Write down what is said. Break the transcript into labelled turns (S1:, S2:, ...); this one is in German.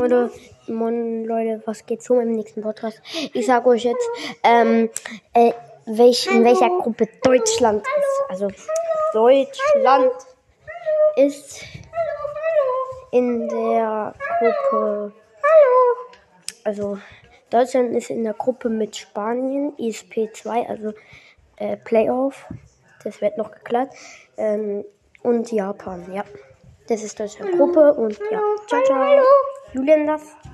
S1: Leute, Moin Leute, was geht so im nächsten Podcast? Ich sag euch jetzt, ähm, äh, welch, in welcher Gruppe Deutschland ist. Also Deutschland ist in der Gruppe. Also Deutschland ist in der Gruppe mit Spanien, ISP 2, also äh, Playoff. Das wird noch geklärt. Ähm, und Japan, ja. Das ist Deutschland Gruppe und ja. Ciao, ciao. Julian das.